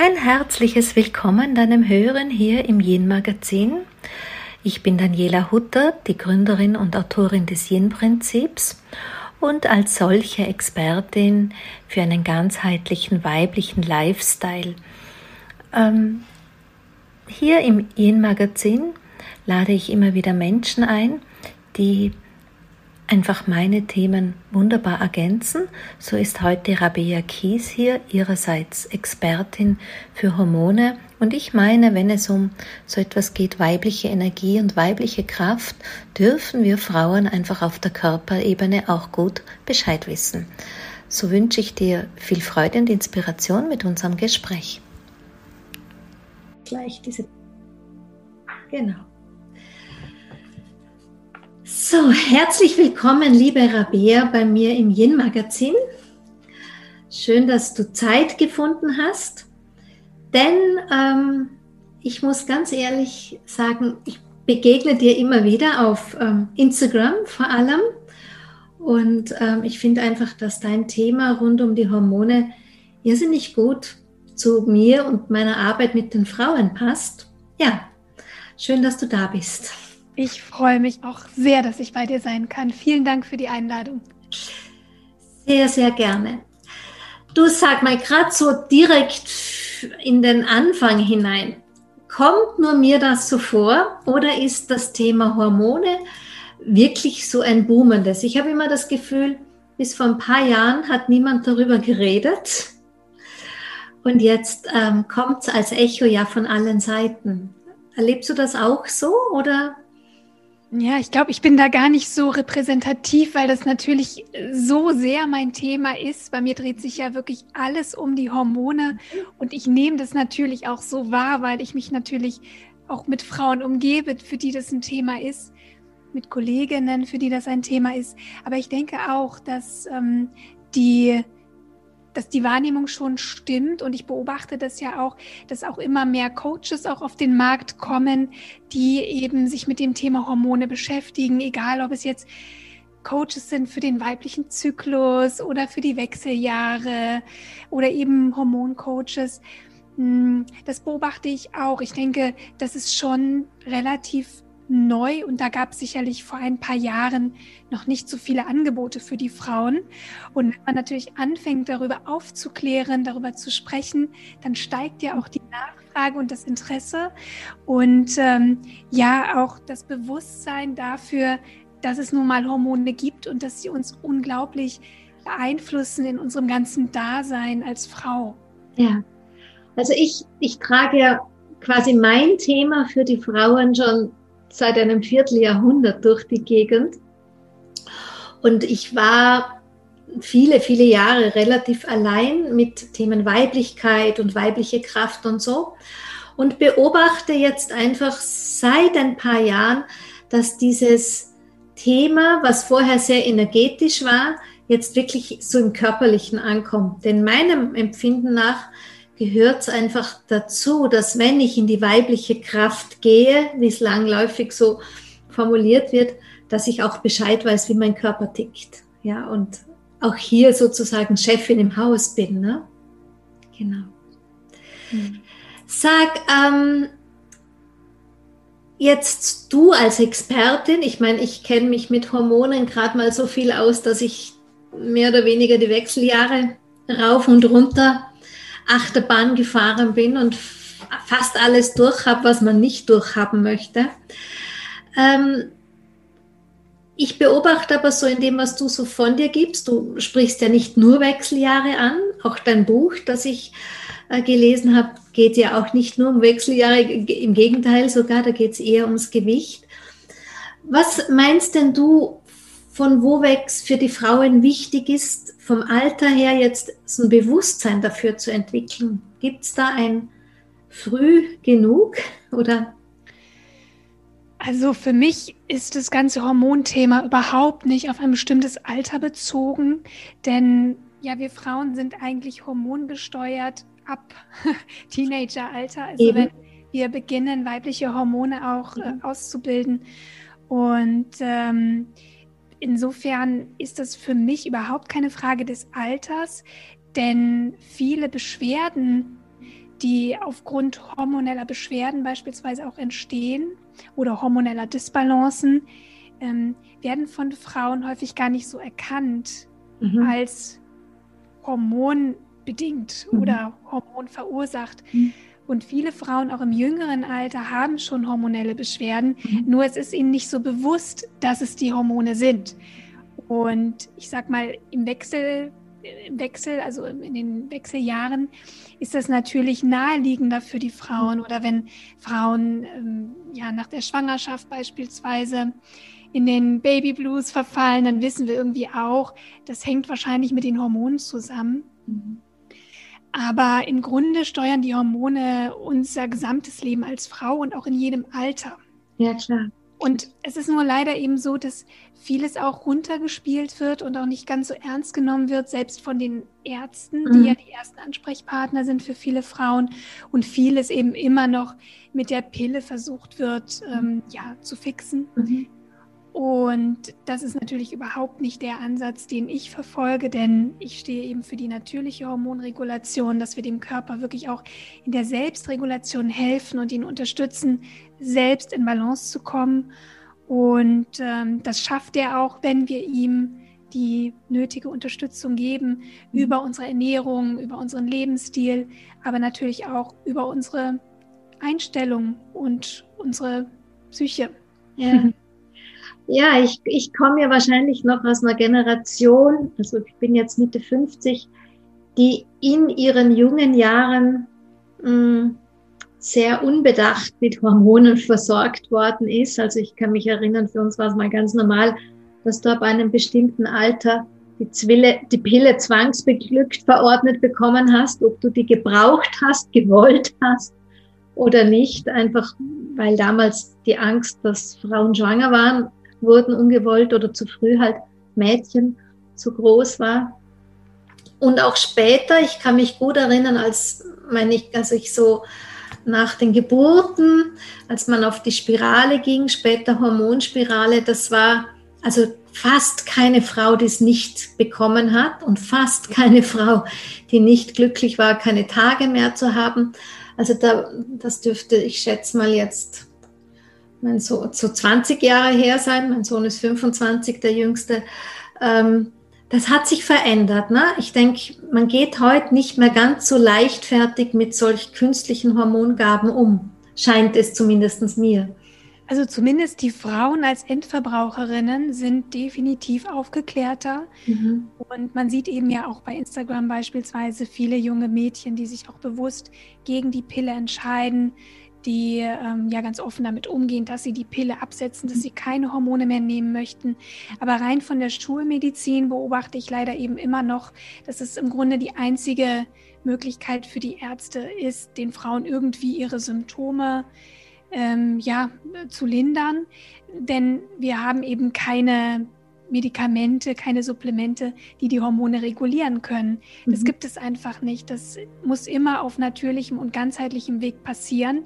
Ein herzliches Willkommen deinem Hören hier im Yin Magazin. Ich bin Daniela Hutter, die Gründerin und Autorin des Yin Prinzips und als solche Expertin für einen ganzheitlichen weiblichen Lifestyle. Ähm, hier im Yin Magazin lade ich immer wieder Menschen ein, die einfach meine Themen wunderbar ergänzen. So ist heute Rabea Kies hier, ihrerseits Expertin für Hormone. Und ich meine, wenn es um so etwas geht, weibliche Energie und weibliche Kraft, dürfen wir Frauen einfach auf der Körperebene auch gut Bescheid wissen. So wünsche ich dir viel Freude und Inspiration mit unserem Gespräch. Gleich diese. Genau. So, herzlich willkommen, liebe Rabea, bei mir im Yin-Magazin. Schön, dass du Zeit gefunden hast, denn ähm, ich muss ganz ehrlich sagen, ich begegne dir immer wieder auf ähm, Instagram vor allem. Und ähm, ich finde einfach, dass dein Thema rund um die Hormone irrsinnig gut zu mir und meiner Arbeit mit den Frauen passt. Ja, schön, dass du da bist. Ich freue mich auch sehr, dass ich bei dir sein kann. Vielen Dank für die Einladung. Sehr, sehr gerne. Du sag mal gerade so direkt in den Anfang hinein. Kommt nur mir das so vor oder ist das Thema Hormone wirklich so ein boomendes? Ich habe immer das Gefühl, bis vor ein paar Jahren hat niemand darüber geredet. Und jetzt ähm, kommt es als Echo ja von allen Seiten. Erlebst du das auch so oder ja, ich glaube, ich bin da gar nicht so repräsentativ, weil das natürlich so sehr mein Thema ist. Bei mir dreht sich ja wirklich alles um die Hormone und ich nehme das natürlich auch so wahr, weil ich mich natürlich auch mit Frauen umgebe, für die das ein Thema ist, mit Kolleginnen, für die das ein Thema ist. Aber ich denke auch, dass ähm, die dass die Wahrnehmung schon stimmt und ich beobachte das ja auch, dass auch immer mehr Coaches auch auf den Markt kommen, die eben sich mit dem Thema Hormone beschäftigen, egal ob es jetzt Coaches sind für den weiblichen Zyklus oder für die Wechseljahre oder eben Hormoncoaches. Hm, das beobachte ich auch. Ich denke, das ist schon relativ neu und da gab es sicherlich vor ein paar Jahren noch nicht so viele Angebote für die Frauen. Und wenn man natürlich anfängt, darüber aufzuklären, darüber zu sprechen, dann steigt ja auch die Nachfrage und das Interesse und ähm, ja auch das Bewusstsein dafür, dass es nun mal Hormone gibt und dass sie uns unglaublich beeinflussen in unserem ganzen Dasein als Frau. Ja, also ich, ich trage ja quasi mein Thema für die Frauen schon seit einem Vierteljahrhundert durch die Gegend. Und ich war viele, viele Jahre relativ allein mit Themen Weiblichkeit und weibliche Kraft und so. Und beobachte jetzt einfach seit ein paar Jahren, dass dieses Thema, was vorher sehr energetisch war, jetzt wirklich so im Körperlichen ankommt. Denn meinem Empfinden nach gehört es einfach dazu, dass wenn ich in die weibliche Kraft gehe, wie es langläufig so formuliert wird, dass ich auch Bescheid weiß, wie mein Körper tickt. Ja, und auch hier sozusagen Chefin im Haus bin. Ne? Genau. Mhm. Sag, ähm, jetzt du als Expertin, ich meine, ich kenne mich mit Hormonen gerade mal so viel aus, dass ich mehr oder weniger die Wechseljahre rauf und runter Achterbahn gefahren bin und fast alles durch habe, was man nicht durchhaben möchte. Ähm, ich beobachte aber so in dem, was du so von dir gibst, du sprichst ja nicht nur Wechseljahre an, auch dein Buch, das ich äh, gelesen habe, geht ja auch nicht nur um Wechseljahre, im Gegenteil sogar, da geht es eher ums Gewicht. Was meinst denn du, von wo weg für die Frauen wichtig ist, vom Alter her jetzt so ein Bewusstsein dafür zu entwickeln? Gibt es da ein früh genug oder? Also für mich ist das ganze Hormonthema überhaupt nicht auf ein bestimmtes Alter bezogen, denn ja, wir Frauen sind eigentlich hormongesteuert ab Teenageralter. Also Eben. wenn wir beginnen, weibliche Hormone auch äh, auszubilden. Und ähm, Insofern ist das für mich überhaupt keine Frage des Alters, denn viele Beschwerden, die aufgrund hormoneller Beschwerden beispielsweise auch entstehen oder hormoneller Disbalancen, ähm, werden von Frauen häufig gar nicht so erkannt mhm. als hormonbedingt mhm. oder hormonverursacht. Mhm. Und viele Frauen auch im jüngeren Alter haben schon hormonelle Beschwerden, mhm. nur es ist ihnen nicht so bewusst, dass es die Hormone sind. Und ich sag mal, im Wechsel, im Wechsel, also in den Wechseljahren, ist das natürlich naheliegender für die Frauen. Oder wenn Frauen ähm, ja nach der Schwangerschaft beispielsweise in den Baby Blues verfallen, dann wissen wir irgendwie auch, das hängt wahrscheinlich mit den Hormonen zusammen. Mhm. Aber im Grunde steuern die Hormone unser gesamtes Leben als Frau und auch in jedem Alter. Ja, klar. Und es ist nur leider eben so, dass vieles auch runtergespielt wird und auch nicht ganz so ernst genommen wird, selbst von den Ärzten, die mhm. ja die ersten Ansprechpartner sind für viele Frauen und vieles eben immer noch mit der Pille versucht wird, ähm, ja, zu fixen. Mhm. Und das ist natürlich überhaupt nicht der Ansatz, den ich verfolge, denn ich stehe eben für die natürliche Hormonregulation, dass wir dem Körper wirklich auch in der Selbstregulation helfen und ihn unterstützen, selbst in Balance zu kommen. Und ähm, das schafft er auch, wenn wir ihm die nötige Unterstützung geben mhm. über unsere Ernährung, über unseren Lebensstil, aber natürlich auch über unsere Einstellung und unsere Psyche. Ja. Ja, ich, ich komme ja wahrscheinlich noch aus einer Generation, also ich bin jetzt Mitte 50, die in ihren jungen Jahren mh, hm, sehr unbedacht mit Hormonen versorgt worden ist. Also ich kann mich erinnern, für uns war es mal ganz normal, dass du ab einem bestimmten Alter die, Zwille, die Pille zwangsbeglückt verordnet bekommen hast, ob du die gebraucht hast, gewollt hast oder nicht, einfach weil damals die Angst, dass Frauen schwanger waren, wurden ungewollt oder zu früh halt Mädchen zu groß war. Und auch später, ich kann mich gut erinnern, als, meine ich, als ich so nach den Geburten, als man auf die Spirale ging, später Hormonspirale, das war also fast keine Frau, die es nicht bekommen hat und fast keine Frau, die nicht glücklich war, keine Tage mehr zu haben. Also da, das dürfte, ich schätze mal jetzt mein Sohn, so 20 Jahre her sein, mein Sohn ist 25, der jüngste. Ähm, das hat sich verändert. Ne? Ich denke, man geht heute nicht mehr ganz so leichtfertig mit solch künstlichen Hormongaben um. Scheint es zumindest mir. Also zumindest die Frauen als Endverbraucherinnen sind definitiv aufgeklärter. Mhm. Und man sieht eben ja auch bei Instagram beispielsweise viele junge Mädchen, die sich auch bewusst gegen die Pille entscheiden, die ähm, ja ganz offen damit umgehen, dass sie die Pille absetzen, dass sie keine Hormone mehr nehmen möchten. Aber rein von der Schulmedizin beobachte ich leider eben immer noch, dass es im Grunde die einzige Möglichkeit für die Ärzte ist, den Frauen irgendwie ihre Symptome ähm, ja, zu lindern. Denn wir haben eben keine Medikamente, keine Supplemente, die die Hormone regulieren können. Das mhm. gibt es einfach nicht. Das muss immer auf natürlichem und ganzheitlichem Weg passieren.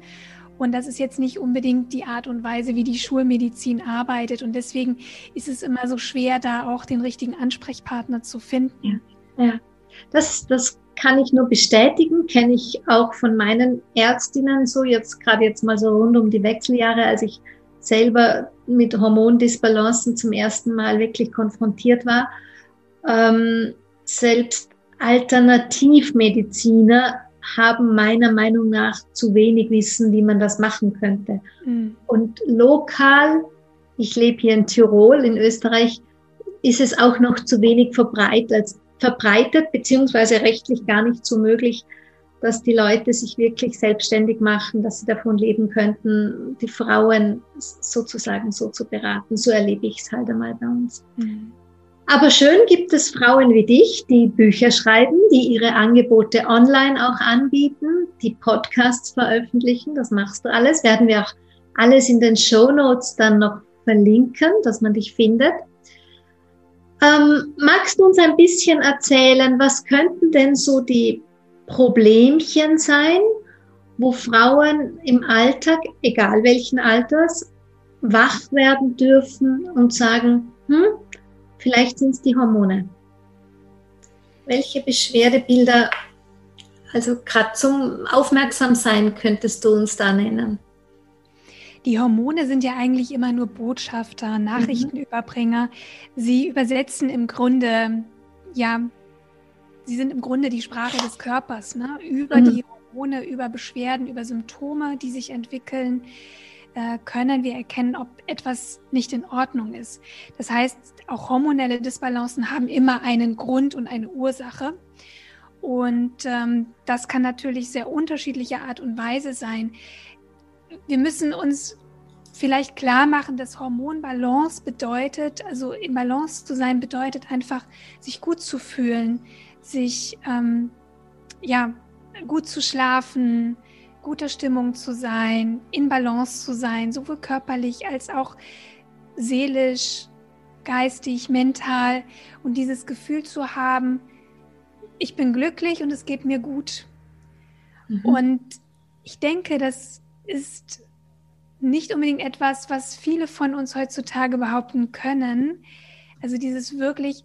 Und das ist jetzt nicht unbedingt die Art und Weise, wie die Schulmedizin arbeitet. Und deswegen ist es immer so schwer, da auch den richtigen Ansprechpartner zu finden. Ja, ja. Das, das kann ich nur bestätigen, kenne ich auch von meinen Ärztinnen so, jetzt gerade jetzt mal so rund um die Wechseljahre, als ich selber mit Hormondisbalancen zum ersten Mal wirklich konfrontiert war. Ähm, selbst Alternativmediziner haben meiner Meinung nach zu wenig Wissen, wie man das machen könnte. Mhm. Und lokal, ich lebe hier in Tirol, in Österreich, ist es auch noch zu wenig verbreitet, verbreitet beziehungsweise rechtlich gar nicht so möglich, dass die Leute sich wirklich selbstständig machen, dass sie davon leben könnten, die Frauen sozusagen so zu beraten. So erlebe ich es halt einmal bei uns. Mhm. Aber schön gibt es Frauen wie dich, die Bücher schreiben, die ihre Angebote online auch anbieten, die Podcasts veröffentlichen. Das machst du alles. Werden wir auch alles in den Show Notes dann noch verlinken, dass man dich findet. Ähm, magst du uns ein bisschen erzählen, was könnten denn so die Problemchen sein, wo Frauen im Alltag, egal welchen Alters, wach werden dürfen und sagen, hm, vielleicht sind es die Hormone. Welche Beschwerdebilder also gerade zum Aufmerksamsein könntest du uns da nennen? Die Hormone sind ja eigentlich immer nur Botschafter, Nachrichtenüberbringer. Sie übersetzen im Grunde, ja, sie sind im Grunde die Sprache des Körpers, ne? über mhm. die Hormone, über Beschwerden, über Symptome, die sich entwickeln, äh, können wir erkennen, ob etwas nicht in Ordnung ist. Das heißt, auch hormonelle Disbalancen haben immer einen Grund und eine Ursache. Und ähm, das kann natürlich sehr unterschiedlicher Art und Weise sein. Wir müssen uns vielleicht klar machen, dass Hormonbalance bedeutet, also in Balance zu sein, bedeutet einfach, sich gut zu fühlen, sich ähm, ja gut zu schlafen, guter Stimmung zu sein, in Balance zu sein, sowohl körperlich als auch seelisch, geistig, mental und dieses Gefühl zu haben, ich bin glücklich und es geht mir gut. Mhm. Und ich denke, das ist nicht unbedingt etwas, was viele von uns heutzutage behaupten können. Also dieses wirklich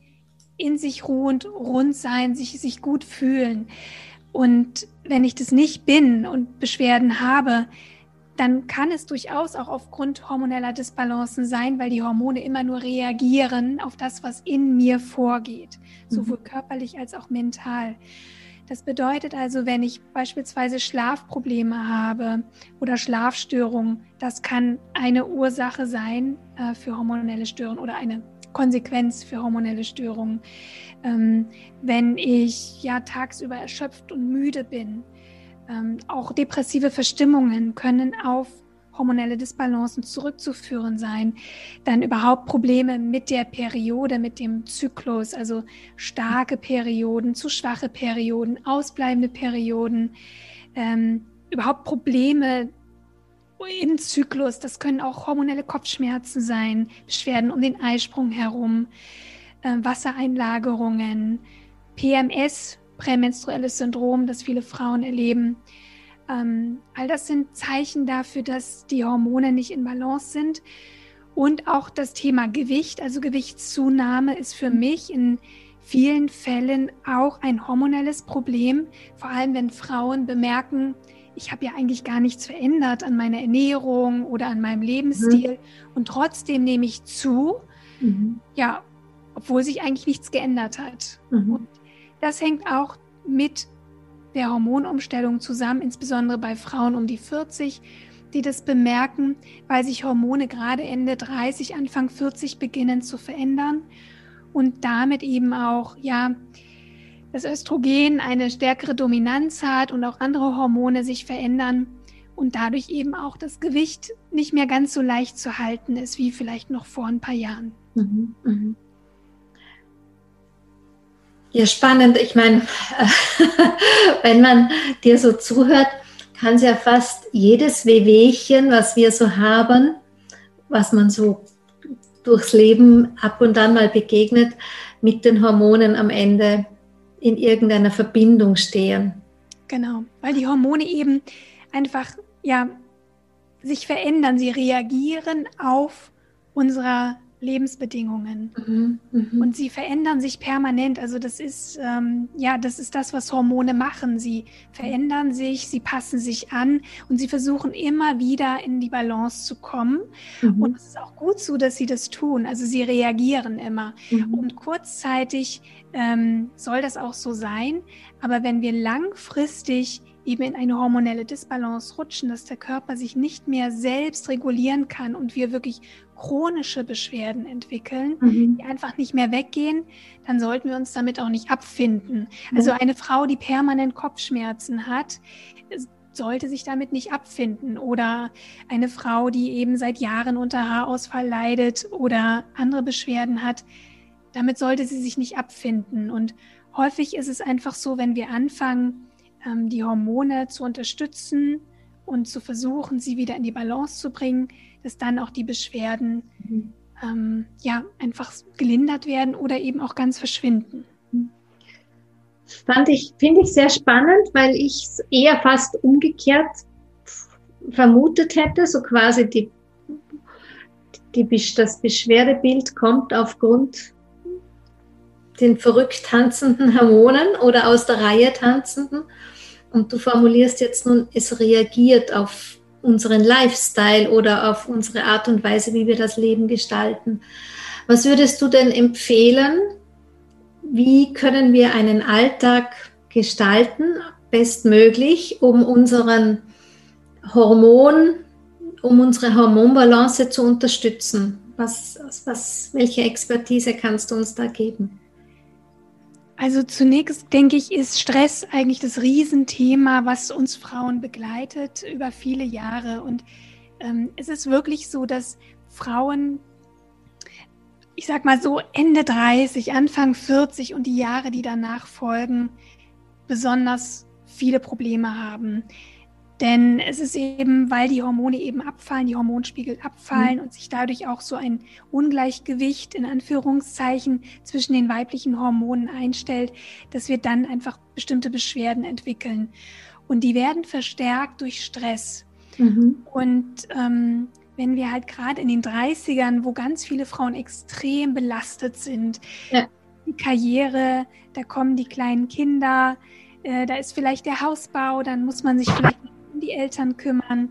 in sich ruhend, rund sein, sich, sich gut fühlen. Und wenn ich das nicht bin und Beschwerden habe, dann kann es durchaus auch aufgrund hormoneller Disbalancen sein, weil die Hormone immer nur reagieren auf das, was in mir vorgeht, sowohl mhm. körperlich als auch mental. Das bedeutet also, wenn ich beispielsweise Schlafprobleme habe oder Schlafstörungen, das kann eine Ursache sein äh, für hormonelle Störungen oder eine Konsequenz für hormonelle Störungen. Ähm, wenn ich ja tagsüber erschöpft und müde bin, ähm, auch depressive Verstimmungen können auf hormonelle Disbalancen zurückzuführen sein. Dann überhaupt Probleme mit der Periode, mit dem Zyklus, also starke Perioden, zu schwache Perioden, ausbleibende Perioden, ähm, überhaupt Probleme im Zyklus. Das können auch hormonelle Kopfschmerzen sein, Beschwerden um den Eisprung herum, äh, Wassereinlagerungen, PMS, prämenstruelles Syndrom, das viele Frauen erleben. Ähm, all das sind Zeichen dafür, dass die Hormone nicht in Balance sind. Und auch das Thema Gewicht, also Gewichtszunahme, ist für mich in vielen Fällen auch ein hormonelles Problem. Vor allem, wenn Frauen bemerken, ich habe ja eigentlich gar nichts verändert an meiner Ernährung oder an meinem Lebensstil mhm. und trotzdem nehme ich zu, mhm. ja, obwohl sich eigentlich nichts geändert hat. Mhm. Und das hängt auch mit der Hormonumstellung zusammen, insbesondere bei Frauen um die 40, die das bemerken, weil sich Hormone gerade Ende 30, Anfang 40 beginnen zu verändern und damit eben auch, ja, das Östrogen eine stärkere Dominanz hat und auch andere Hormone sich verändern und dadurch eben auch das Gewicht nicht mehr ganz so leicht zu halten ist wie vielleicht noch vor ein paar Jahren. Mhm, mhm. Ja, spannend. Ich meine, wenn man dir so zuhört, kann es ja fast jedes Wehwehchen, was wir so haben, was man so durchs Leben ab und an mal begegnet, mit den Hormonen am Ende in irgendeiner Verbindung stehen. Genau, weil die Hormone eben einfach ja sich verändern, sie reagieren auf unsere Lebensbedingungen. Mhm, mh. Und sie verändern sich permanent. Also das ist ähm, ja, das ist das, was Hormone machen. Sie verändern sich, sie passen sich an und sie versuchen immer wieder in die Balance zu kommen. Mhm. Und es ist auch gut so, dass sie das tun. Also sie reagieren immer. Mhm. Und kurzzeitig ähm, soll das auch so sein. Aber wenn wir langfristig eben in eine hormonelle Disbalance rutschen, dass der Körper sich nicht mehr selbst regulieren kann und wir wirklich chronische Beschwerden entwickeln, mhm. die einfach nicht mehr weggehen, dann sollten wir uns damit auch nicht abfinden. Mhm. Also eine Frau, die permanent Kopfschmerzen hat, sollte sich damit nicht abfinden. Oder eine Frau, die eben seit Jahren unter Haarausfall leidet oder andere Beschwerden hat, damit sollte sie sich nicht abfinden. Und häufig ist es einfach so, wenn wir anfangen, die Hormone zu unterstützen und zu versuchen, sie wieder in die Balance zu bringen, dass dann auch die Beschwerden mhm. ähm, ja einfach gelindert werden oder eben auch ganz verschwinden. Fand ich, finde ich sehr spannend, weil ich es eher fast umgekehrt vermutet hätte, so quasi die, die, das Beschwerdebild kommt aufgrund den verrückt tanzenden Hormonen oder aus der Reihe tanzenden und du formulierst jetzt nun, es reagiert auf unseren Lifestyle oder auf unsere Art und Weise, wie wir das Leben gestalten. Was würdest du denn empfehlen? Wie können wir einen Alltag gestalten, bestmöglich, um unseren Hormon, um unsere Hormonbalance zu unterstützen? Was, was, welche Expertise kannst du uns da geben? Also zunächst denke ich, ist Stress eigentlich das Riesenthema, was uns Frauen begleitet über viele Jahre. Und ähm, es ist wirklich so, dass Frauen, ich sag mal so Ende 30, Anfang 40 und die Jahre, die danach folgen, besonders viele Probleme haben. Denn es ist eben, weil die Hormone eben abfallen, die Hormonspiegel abfallen mhm. und sich dadurch auch so ein Ungleichgewicht in Anführungszeichen zwischen den weiblichen Hormonen einstellt, dass wir dann einfach bestimmte Beschwerden entwickeln. Und die werden verstärkt durch Stress. Mhm. Und ähm, wenn wir halt gerade in den 30ern, wo ganz viele Frauen extrem belastet sind, ja. die Karriere, da kommen die kleinen Kinder, äh, da ist vielleicht der Hausbau, dann muss man sich vielleicht um die Eltern kümmern.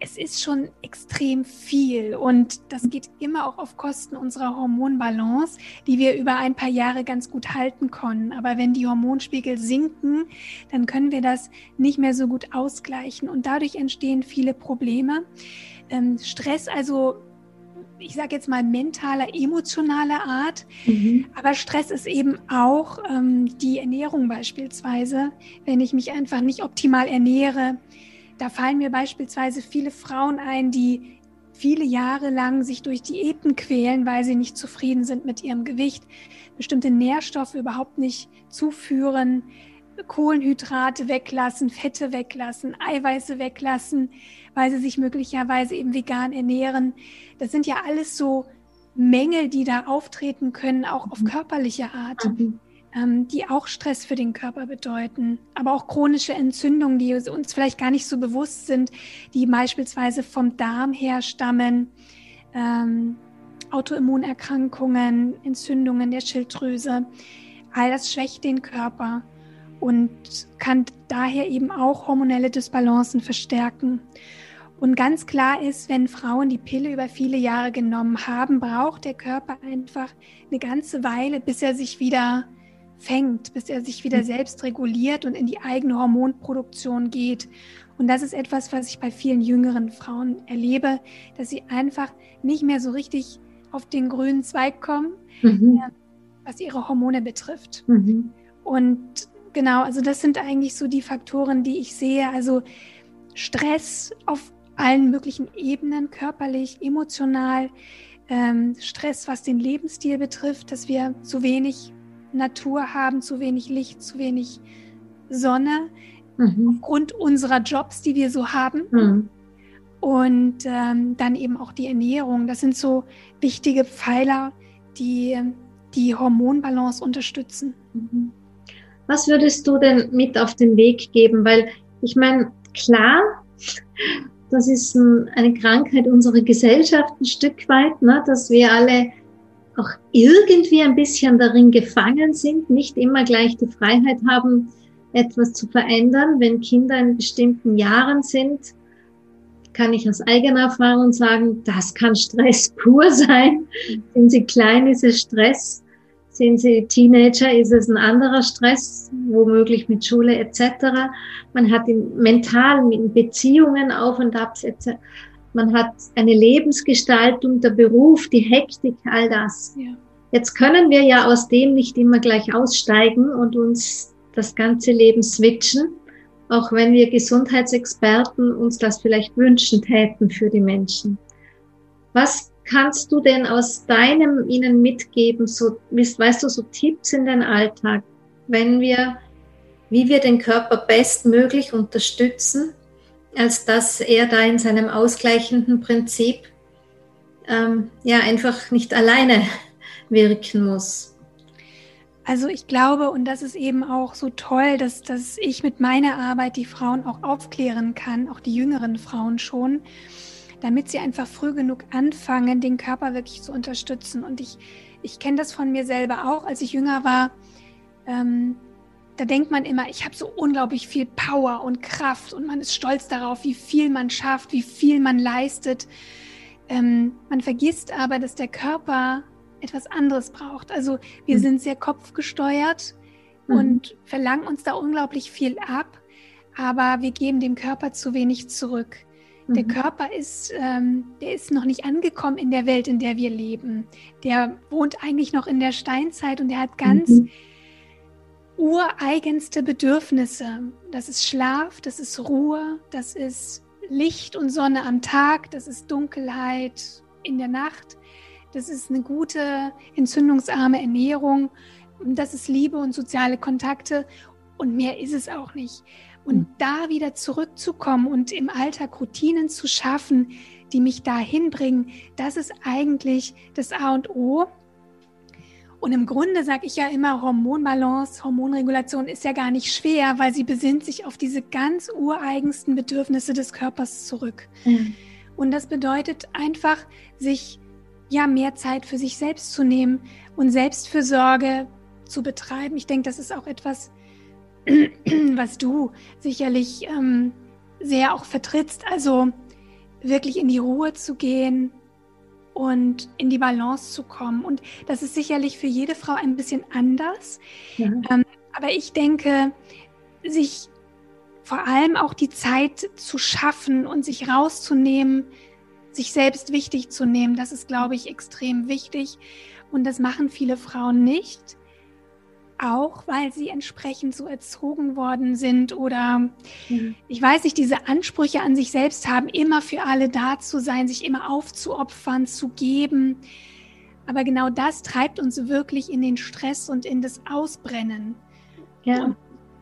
Es ist schon extrem viel und das geht immer auch auf Kosten unserer Hormonbalance, die wir über ein paar Jahre ganz gut halten können. Aber wenn die Hormonspiegel sinken, dann können wir das nicht mehr so gut ausgleichen und dadurch entstehen viele Probleme. Ähm, Stress also ich sage jetzt mal, mentaler, emotionaler Art. Mhm. Aber Stress ist eben auch ähm, die Ernährung beispielsweise. Wenn ich mich einfach nicht optimal ernähre, da fallen mir beispielsweise viele Frauen ein, die viele Jahre lang sich durch Diäten quälen, weil sie nicht zufrieden sind mit ihrem Gewicht, bestimmte Nährstoffe überhaupt nicht zuführen, Kohlenhydrate weglassen, Fette weglassen, Eiweiße weglassen, weil sie sich möglicherweise eben vegan ernähren. Das sind ja alles so Mängel, die da auftreten können, auch auf mhm. körperliche Art, mhm. Ähm, die auch Stress für den Körper bedeuten. Aber auch chronische Entzündungen, die uns vielleicht gar nicht so bewusst sind, die beispielsweise vom Darm her stammen. Ähm, Autoimmunerkrankungen, Entzündungen der Schilddrüse, all das schwächt den Körper und kann daher eben auch hormonelle Dysbalancen verstärken. Und ganz klar ist, wenn Frauen die Pille über viele Jahre genommen haben, braucht der Körper einfach eine ganze Weile, bis er sich wieder fängt, bis er sich wieder mhm. selbst reguliert und in die eigene Hormonproduktion geht. Und das ist etwas, was ich bei vielen jüngeren Frauen erlebe, dass sie einfach nicht mehr so richtig auf den grünen Zweig kommen, mhm. Äh, was ihre Hormone betrifft. Mhm. Und genau, also das sind eigentlich so die Faktoren, die ich sehe. Also Stress auf allen möglichen Ebenen, körperlich, emotional, ähm, Stress, was den Lebensstil betrifft, dass wir zu wenig Natur haben, zu wenig Licht, zu wenig Sonne, mhm. aufgrund unserer Jobs, die wir so haben. Mhm. Und ähm, dann eben auch die Ernährung. Das sind so wichtige Pfeiler, die die Hormonbalance unterstützen. Mhm. Was würdest du denn mit auf den Weg geben? Weil ich meine, klar, das ist ein, eine Krankheit unserer Gesellschaft ein Stück weit, ne, dass wir alle auch irgendwie ein bisschen darin gefangen sind, nicht immer gleich die Freiheit haben, etwas zu verändern. Wenn Kinder in bestimmten Jahren sind, kann ich aus eigener Erfahrung sagen, das kann Stress pur sein. Wenn sie klein ist es Stress. Sind sie Teenager, ist es ein anderer Stress, womöglich mit Schule etc. Man hat in, mental in Beziehungen auf und ab. Man hat eine Lebensgestaltung, der Beruf, die Hektik, all das. Ja. Jetzt können wir ja aus dem nicht immer gleich aussteigen und uns das ganze Leben switchen, auch wenn wir Gesundheitsexperten uns das vielleicht wünschen täten für die Menschen. Was kannst du denn aus deinem ihnen mitgeben, so, weißt du, so Tipps in den Alltag, wenn wir, wie wir den Körper bestmöglich unterstützen, als dass er da in seinem ausgleichenden Prinzip ähm, ja einfach nicht alleine wirken muss. Also ich glaube, und das ist eben auch so toll, dass, dass ich mit meiner Arbeit die Frauen auch aufklären kann, auch die jüngeren Frauen schon, damit sie einfach früh genug anfangen, den Körper wirklich zu unterstützen. Und ich, ich kenne das von mir selber auch, als ich jünger war. Ähm, da denkt man immer, ich habe so unglaublich viel Power und Kraft und man ist stolz darauf, wie viel man schafft, wie viel man leistet. Ähm, man vergisst aber, dass der Körper etwas anderes braucht. Also wir mhm. sind sehr kopfgesteuert mhm. und verlangen uns da unglaublich viel ab, aber wir geben dem Körper zu wenig zurück. Mhm. Der Körper ist, ähm, der ist noch nicht angekommen in der Welt, in der wir leben. Der wohnt eigentlich noch in der Steinzeit und der hat ganz mhm. Ureigenste Bedürfnisse. Das ist Schlaf, das ist Ruhe, das ist Licht und Sonne am Tag, das ist Dunkelheit in der Nacht, das ist eine gute, entzündungsarme Ernährung, das ist Liebe und soziale Kontakte und mehr ist es auch nicht. Und hm. da wieder zurückzukommen und im Alltag Routinen zu schaffen, die mich dahin bringen, das ist eigentlich das A und O. Und im Grunde sage ich ja immer, Hormonbalance, Hormonregulation ist ja gar nicht schwer, weil sie besinnt sich auf diese ganz ureigensten Bedürfnisse des Körpers zurück. Mhm. Und das bedeutet einfach, sich ja mehr Zeit für sich selbst zu nehmen und Selbstfürsorge zu betreiben. Ich denke, das ist auch etwas, was du sicherlich ähm, sehr auch vertrittst. Also wirklich in die Ruhe zu gehen, und in die Balance zu kommen. Und das ist sicherlich für jede Frau ein bisschen anders. Ja. Ähm, aber ich denke, sich vor allem auch die Zeit zu schaffen und sich rauszunehmen, sich selbst wichtig zu nehmen, das ist, glaube ich, extrem wichtig. Und das machen viele Frauen nicht auch weil sie entsprechend so erzogen worden sind oder mhm. ich weiß nicht, diese Ansprüche an sich selbst haben, immer für alle da zu sein, sich immer aufzuopfern, zu geben. Aber genau das treibt uns wirklich in den Stress und in das Ausbrennen. Ja. Und,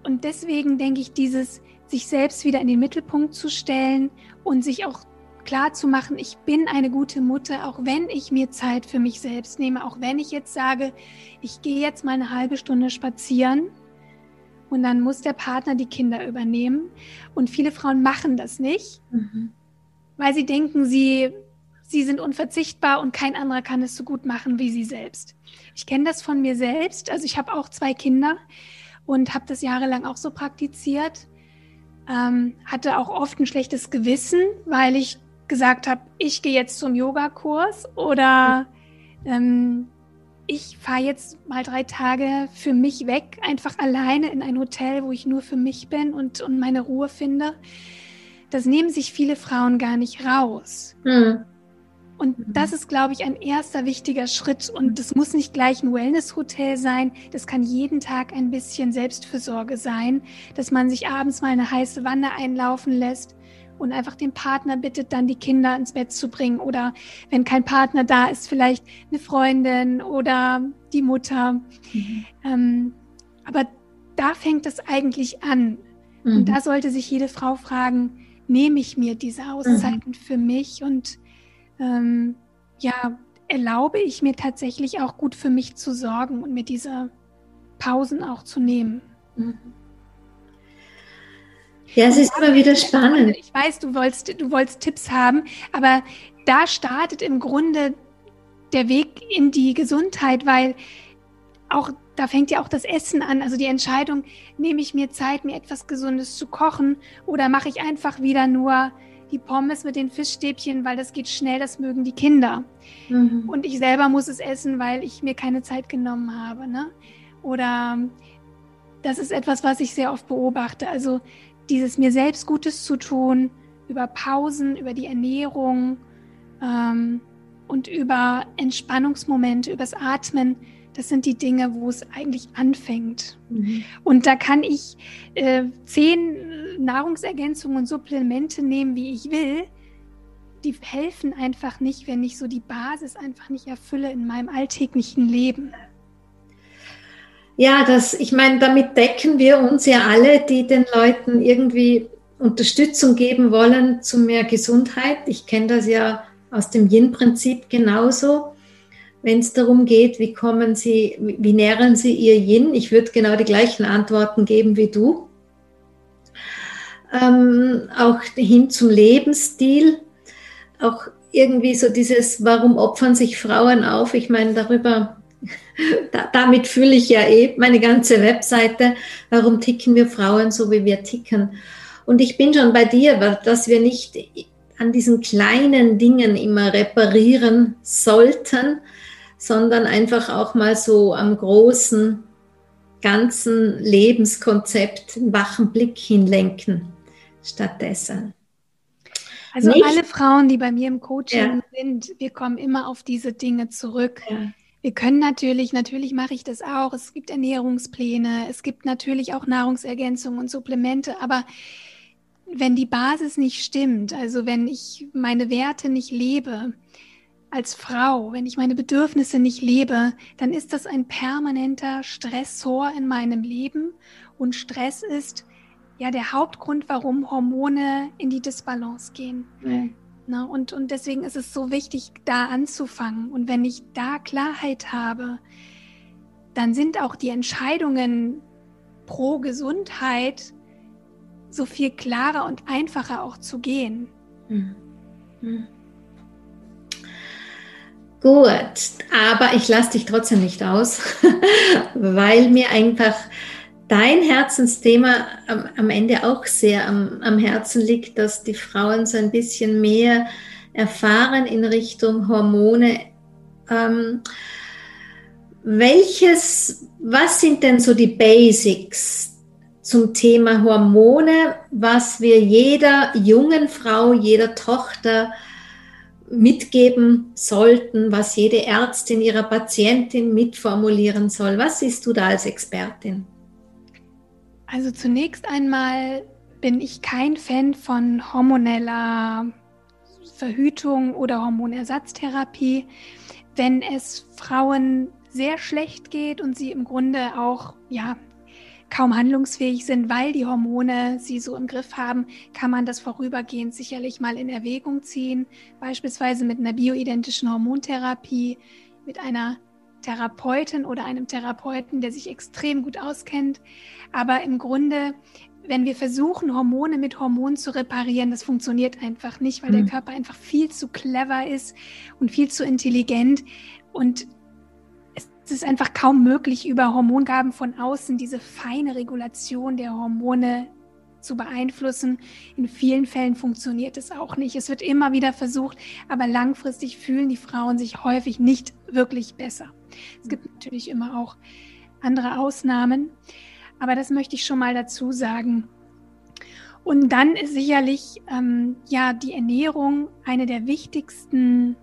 und deswegen denke ich, dieses sich selbst wieder in den Mittelpunkt zu stellen und sich auch klar zu machen, ich bin eine gute Mutter, auch wenn ich mir Zeit für mich selbst nehme, auch wenn ich jetzt sage, ich gehe jetzt mal eine halbe Stunde spazieren und dann muss der Partner die Kinder übernehmen. Und viele Frauen machen das nicht, mhm. weil sie denken, sie, sie sind unverzichtbar und kein anderer kann es so gut machen wie sie selbst. Ich kenne das von mir selbst. Also ich habe auch zwei Kinder und habe das jahrelang auch so praktiziert. Ähm, hatte auch oft ein schlechtes Gewissen, weil ich gesagt habe, ich gehe jetzt zum Yogakurs oder ähm, ich fahre jetzt mal drei Tage für mich weg, einfach alleine in ein Hotel, wo ich nur für mich bin und, und meine Ruhe finde. Das nehmen sich viele Frauen gar nicht raus. Mhm. Und das ist, glaube ich, ein erster wichtiger Schritt. Und das muss nicht gleich ein Wellness-Hotel sein. Das kann jeden Tag ein bisschen Selbstfürsorge sein, dass man sich abends mal eine heiße Wanne einlaufen lässt und einfach den Partner bittet, dann die Kinder ins Bett zu bringen. Oder wenn kein Partner da ist, vielleicht eine Freundin oder die Mutter. Mhm. Ähm, aber da fängt es eigentlich an. Mhm. Und da sollte sich jede Frau fragen, nehme ich mir diese Auszeiten mhm. für mich und ähm, ja, erlaube ich mir tatsächlich auch gut für mich zu sorgen und mir diese Pausen auch zu nehmen. Mhm. Ja, es ist immer wieder spannend. Ich weiß, du wolltest, du wolltest Tipps haben, aber da startet im Grunde der Weg in die Gesundheit, weil auch da fängt ja auch das Essen an. Also die Entscheidung, nehme ich mir Zeit, mir etwas Gesundes zu kochen oder mache ich einfach wieder nur die Pommes mit den Fischstäbchen, weil das geht schnell, das mögen die Kinder. Mhm. Und ich selber muss es essen, weil ich mir keine Zeit genommen habe. Ne? Oder das ist etwas, was ich sehr oft beobachte. Also dieses mir selbst Gutes zu tun, über Pausen, über die Ernährung ähm, und über Entspannungsmomente, übers Atmen, das sind die Dinge, wo es eigentlich anfängt. Mhm. Und da kann ich äh, zehn Nahrungsergänzungen und Supplemente nehmen, wie ich will. Die helfen einfach nicht, wenn ich so die Basis einfach nicht erfülle in meinem alltäglichen Leben. Ja, das, ich meine, damit decken wir uns ja alle, die den Leuten irgendwie Unterstützung geben wollen zu mehr Gesundheit. Ich kenne das ja aus dem Yin-Prinzip genauso. Wenn es darum geht, wie kommen Sie, wie nähren Sie Ihr Yin? Ich würde genau die gleichen Antworten geben wie du. Ähm, auch hin zum Lebensstil, auch irgendwie so dieses, warum opfern sich Frauen auf? Ich meine, darüber da, damit fühle ich ja eh meine ganze Webseite. Warum ticken wir Frauen so, wie wir ticken? Und ich bin schon bei dir, dass wir nicht an diesen kleinen Dingen immer reparieren sollten, sondern einfach auch mal so am großen, ganzen Lebenskonzept einen wachen Blick hinlenken stattdessen. Also nicht, alle Frauen, die bei mir im Coaching ja. sind, wir kommen immer auf diese Dinge zurück. Ja. Wir können natürlich, natürlich mache ich das auch. Es gibt Ernährungspläne, es gibt natürlich auch Nahrungsergänzungen und Supplemente, aber wenn die Basis nicht stimmt, also wenn ich meine Werte nicht lebe als Frau, wenn ich meine Bedürfnisse nicht lebe, dann ist das ein permanenter Stressor in meinem Leben und Stress ist ja der Hauptgrund, warum Hormone in die Disbalance gehen. Ja. Na, und, und deswegen ist es so wichtig, da anzufangen. Und wenn ich da Klarheit habe, dann sind auch die Entscheidungen pro Gesundheit so viel klarer und einfacher auch zu gehen. Hm. Hm. Gut, aber ich lasse dich trotzdem nicht aus, weil mir einfach dein Herzensthema am, am Ende auch sehr am, am, Herzen liegt, dass die Frauen so ein bisschen mehr erfahren in Richtung Hormone. Ähm, welches, was sind denn so die Basics zum Thema Hormone, was wir jeder jungen Frau, jeder Tochter mitgeben sollten, was jede Ärztin ihrer Patientin mitformulieren soll? Was siehst du da als Expertin? Also zunächst einmal bin ich kein Fan von hormoneller Verhütung oder Hormonersatztherapie. Wenn es Frauen sehr schlecht geht und sie im Grunde auch ja kaum handlungsfähig sind, weil die Hormone sie so im Griff haben, kann man das vorübergehend sicherlich mal in Erwägung ziehen, beispielsweise mit einer bioidentischen Hormontherapie, mit einer Therapeutin oder einem Therapeuten, der sich extrem gut auskennt. Aber im Grunde, wenn wir versuchen, Hormone mit Hormonen zu reparieren, das funktioniert einfach nicht, weil mhm. der Körper einfach viel zu clever ist und viel zu intelligent. Und es ist einfach kaum möglich, über Hormongaben von außen diese feine Regulation der Hormone zu beeinflussen. In vielen Fällen funktioniert es auch nicht. Es wird immer wieder versucht, aber langfristig fühlen die Frauen sich häufig nicht wirklich besser. Es gibt natürlich immer auch andere Ausnahmen, aber das möchte ich schon mal dazu sagen. Und dann ist sicherlich ähm, ja die Ernährung eine der wichtigsten.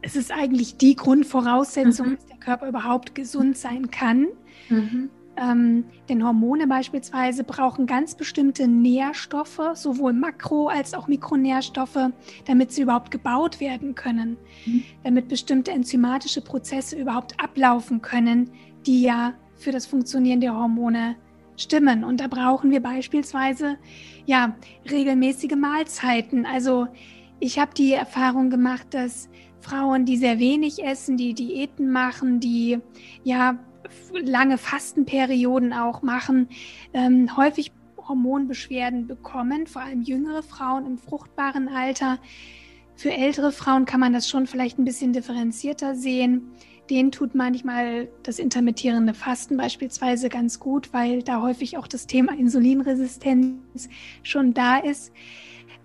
Es ist eigentlich die Grundvoraussetzung, mhm. dass der Körper überhaupt gesund sein kann. Mhm. Ähm, denn Hormone beispielsweise brauchen ganz bestimmte Nährstoffe, sowohl Makro- als auch Mikronährstoffe, damit sie überhaupt gebaut werden können, mhm. damit bestimmte enzymatische Prozesse überhaupt ablaufen können, die ja für das Funktionieren der Hormone stimmen. Und da brauchen wir beispielsweise ja regelmäßige Mahlzeiten. Also ich habe die Erfahrung gemacht, dass Frauen, die sehr wenig essen, die Diäten machen, die ja lange Fastenperioden auch machen, ähm, häufig Hormonbeschwerden bekommen, vor allem jüngere Frauen im fruchtbaren Alter. Für ältere Frauen kann man das schon vielleicht ein bisschen differenzierter sehen. Denen tut manchmal das intermittierende Fasten beispielsweise ganz gut, weil da häufig auch das Thema Insulinresistenz schon da ist.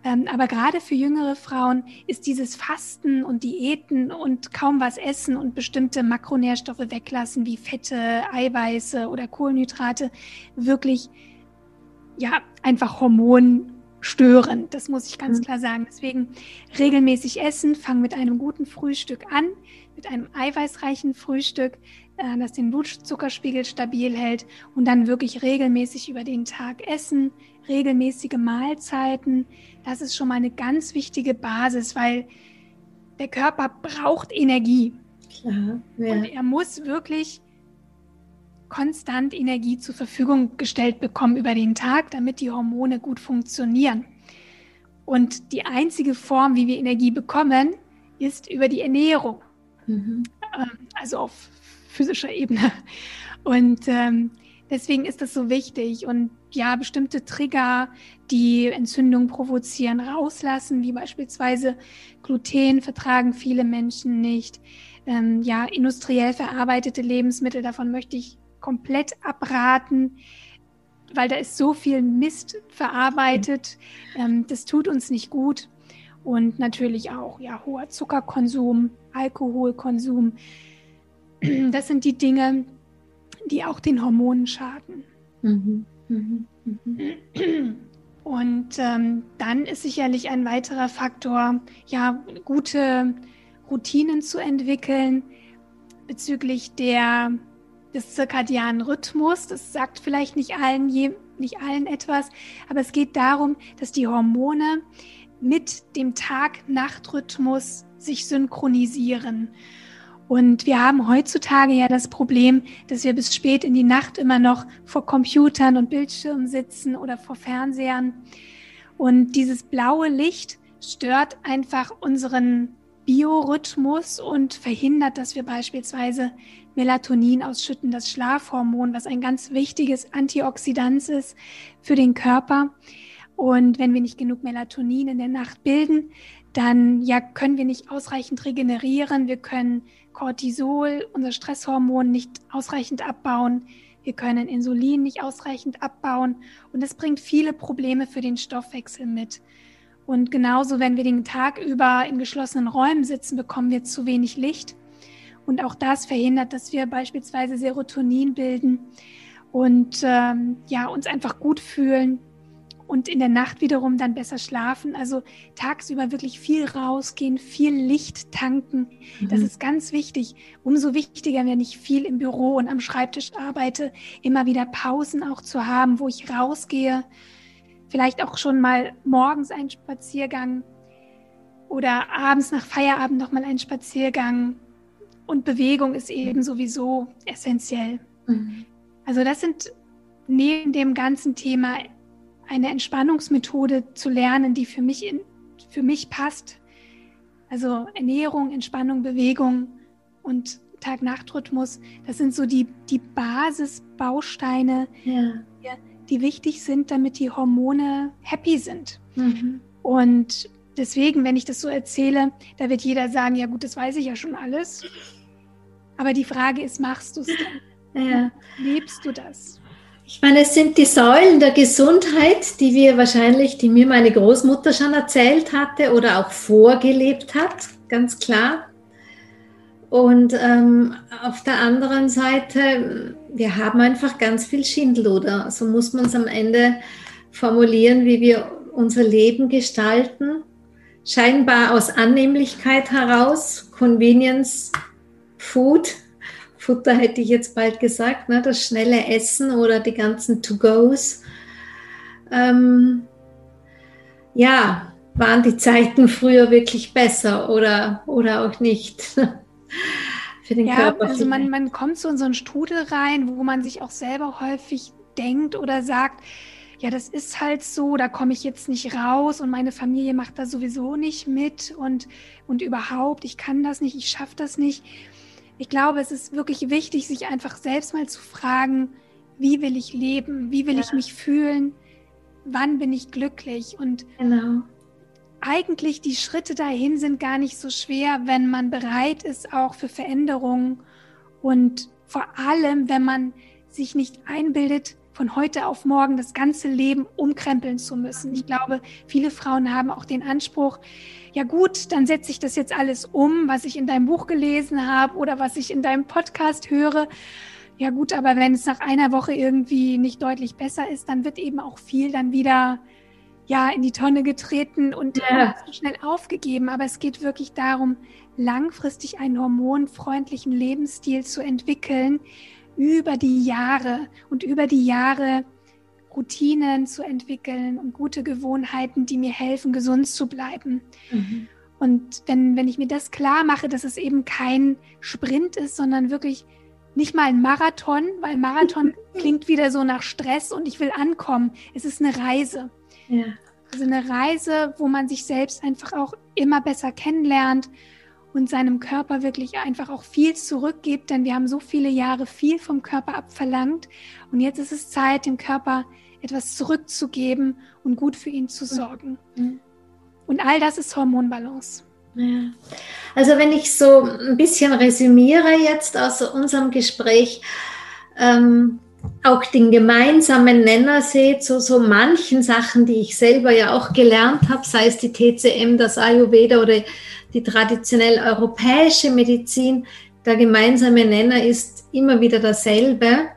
Ähm, aber gerade für jüngere Frauen ist dieses Fasten und Diäten und kaum was essen und bestimmte Makronährstoffe weglassen, wie Fette, Eiweiße oder Kohlenhydrate, wirklich ja einfach hormonstörend. Das muss ich ganz mhm. klar sagen. Deswegen regelmäßig essen, fang mit einem guten Frühstück an, mit einem eiweißreichen Frühstück, äh, das den Blutzuckerspiegel stabil hält und dann wirklich regelmäßig über den Tag essen, regelmäßige Mahlzeiten, das ist schon mal eine ganz wichtige Basis, weil der Körper braucht Energie. Klar, ja. Und er muss wirklich konstant Energie zur Verfügung gestellt bekommen über den Tag, damit die Hormone gut funktionieren. Und die einzige Form, wie wir Energie bekommen, ist über die Ernährung. Mhm. Ähm, also auf physischer Ebene. Und ähm, deswegen ist das so wichtig. Und ja, bestimmte Trigger, die Entzündungen provozieren, rauslassen, wie beispielsweise Gluten vertragen viele Menschen nicht. ähm, ja, industriell verarbeitete Lebensmittel, davon möchte ich komplett abraten, weil da ist so viel Mist verarbeitet. Ähm, das tut uns nicht gut. Und natürlich auch ja, hoher Zuckerkonsum, Alkoholkonsum. Das sind die Dinge, die auch den Hormonen schaden. Mhm. Mhm. Mhm. Und ähm, dann ist sicherlich ein weiterer Faktor, ja, gute Routinen zu entwickeln bezüglich der, des zirkadianen Rhythmus. Das sagt vielleicht nicht allen, je, nicht allen etwas, aber es geht darum, dass die Hormone mit dem Tag-Nacht-Rhythmus sich synchronisieren. Und wir haben heutzutage ja das Problem, dass wir bis spät in die Nacht immer noch vor Computern und Bildschirmen sitzen oder vor Fernsehern. Und dieses blaue Licht stört einfach unseren Biorhythmus und verhindert, dass wir beispielsweise Melatonin ausschütten, das Schlafhormon, was ein ganz wichtiges Antioxidant ist für den Körper. Und wenn wir nicht genug Melatonin in der Nacht bilden, dann ja können wir nicht ausreichend regenerieren, wir können Cortisol, unser Stresshormon, nicht ausreichend abbauen, wir können Insulin nicht ausreichend abbauen und das bringt viele Probleme für den Stoffwechsel mit. Und genauso, wenn wir den Tag über in geschlossenen Räumen sitzen, bekommen wir zu wenig Licht. Und auch das verhindert, dass wir beispielsweise Serotonin bilden und ähm, ja, uns einfach gut fühlen, und in der Nacht wiederum dann besser schlafen. Also tagsüber wirklich viel rausgehen, viel Licht tanken. Mhm. Das ist ganz wichtig. Umso wichtiger, wenn ich viel im Büro und am Schreibtisch arbeite, immer wieder Pausen auch zu haben, wo ich rausgehe. Vielleicht auch schon mal morgens einen Spaziergang oder abends nach Feierabend noch mal einen Spaziergang. Und Bewegung ist eben sowieso essentiell. Mhm. Also das sind neben dem ganzen Thema eine Entspannungsmethode zu lernen, die für mich, in, für mich passt. Also Ernährung, Entspannung, Bewegung und Tag-Nacht-Rhythmus, das sind so die, die Basisbausteine, ja. die, die, wichtig sind, damit die Hormone happy sind. Mhm. Und deswegen, wenn ich das so erzähle, da wird jeder sagen, ja gut, das weiß ich ja schon alles. Aber die Frage ist, machst du es denn? Ja. Lebst du das? Ich meine, es sind die Säulen der Gesundheit, die wir wahrscheinlich, die mir meine Großmutter schon erzählt hatte oder auch vorgelebt hat, ganz klar. Und ähm, auf der anderen Seite, wir haben einfach ganz viel Schindluder. So muss man es am Ende formulieren, wie wir unser Leben gestalten. Scheinbar aus Annehmlichkeit heraus, Convenience Food, Futter hätte ich jetzt bald gesagt, ne? das schnelle Essen oder die ganzen To-Gos. Ähm, ja, waren die Zeiten früher wirklich besser oder, oder auch nicht? Für den ja, Körper also man, man kommt so in so einen Strudel rein, wo man sich auch selber häufig denkt oder sagt, ja, das ist halt so, da komme ich jetzt nicht raus und meine Familie macht da sowieso nicht mit und, und überhaupt, ich kann das nicht, ich schaffe das nicht ich glaube, es ist wirklich wichtig, sich einfach selbst mal zu fragen, wie will ich leben, wie will ja. ich mich fühlen, wann bin ich glücklich und genau. eigentlich die Schritte dahin sind gar nicht so schwer, wenn man bereit ist auch für Veränderungen und vor allem, wenn man sich nicht einbildet, von heute auf morgen das ganze Leben umkrempeln zu müssen. Ich glaube, viele Frauen haben auch den Anspruch, ja gut, dann setze ich das jetzt alles um, was ich in deinem Buch gelesen habe oder was ich in deinem Podcast höre. Ja gut, aber wenn es nach einer Woche irgendwie nicht deutlich besser ist, dann wird eben auch viel dann wieder ja in die Tonne getreten und ja. schnell aufgegeben. Aber es geht wirklich darum, langfristig einen hormonfreundlichen Lebensstil zu entwickeln über die Jahre und über die Jahre Routinen zu entwickeln und gute Gewohnheiten, die mir helfen, gesund zu bleiben. Mhm. Und wenn, wenn ich mir das klar mache, dass es eben kein Sprint ist, sondern wirklich nicht mal ein Marathon, weil Marathon klingt wieder so nach Stress und ich will ankommen. Es ist eine Reise. Ja. Also eine Reise, wo man sich selbst einfach auch immer besser kennenlernt und seinem Körper wirklich einfach auch viel zurückgibt, denn wir haben so viele Jahre viel vom Körper abverlangt und jetzt ist es Zeit, dem Körper etwas zurückzugeben und gut für ihn zu sorgen. Mhm. Und all das ist Hormonbalance. Ja. Also wenn ich so ein bisschen resümiere jetzt aus unserem Gespräch, ähm, auch den gemeinsamen Nenner sehe zu so manchen Sachen, die ich selber ja auch gelernt habe, sei es die TCM, das Ayurveda oder die traditionell europäische Medizin, der gemeinsame Nenner ist immer wieder dasselbe.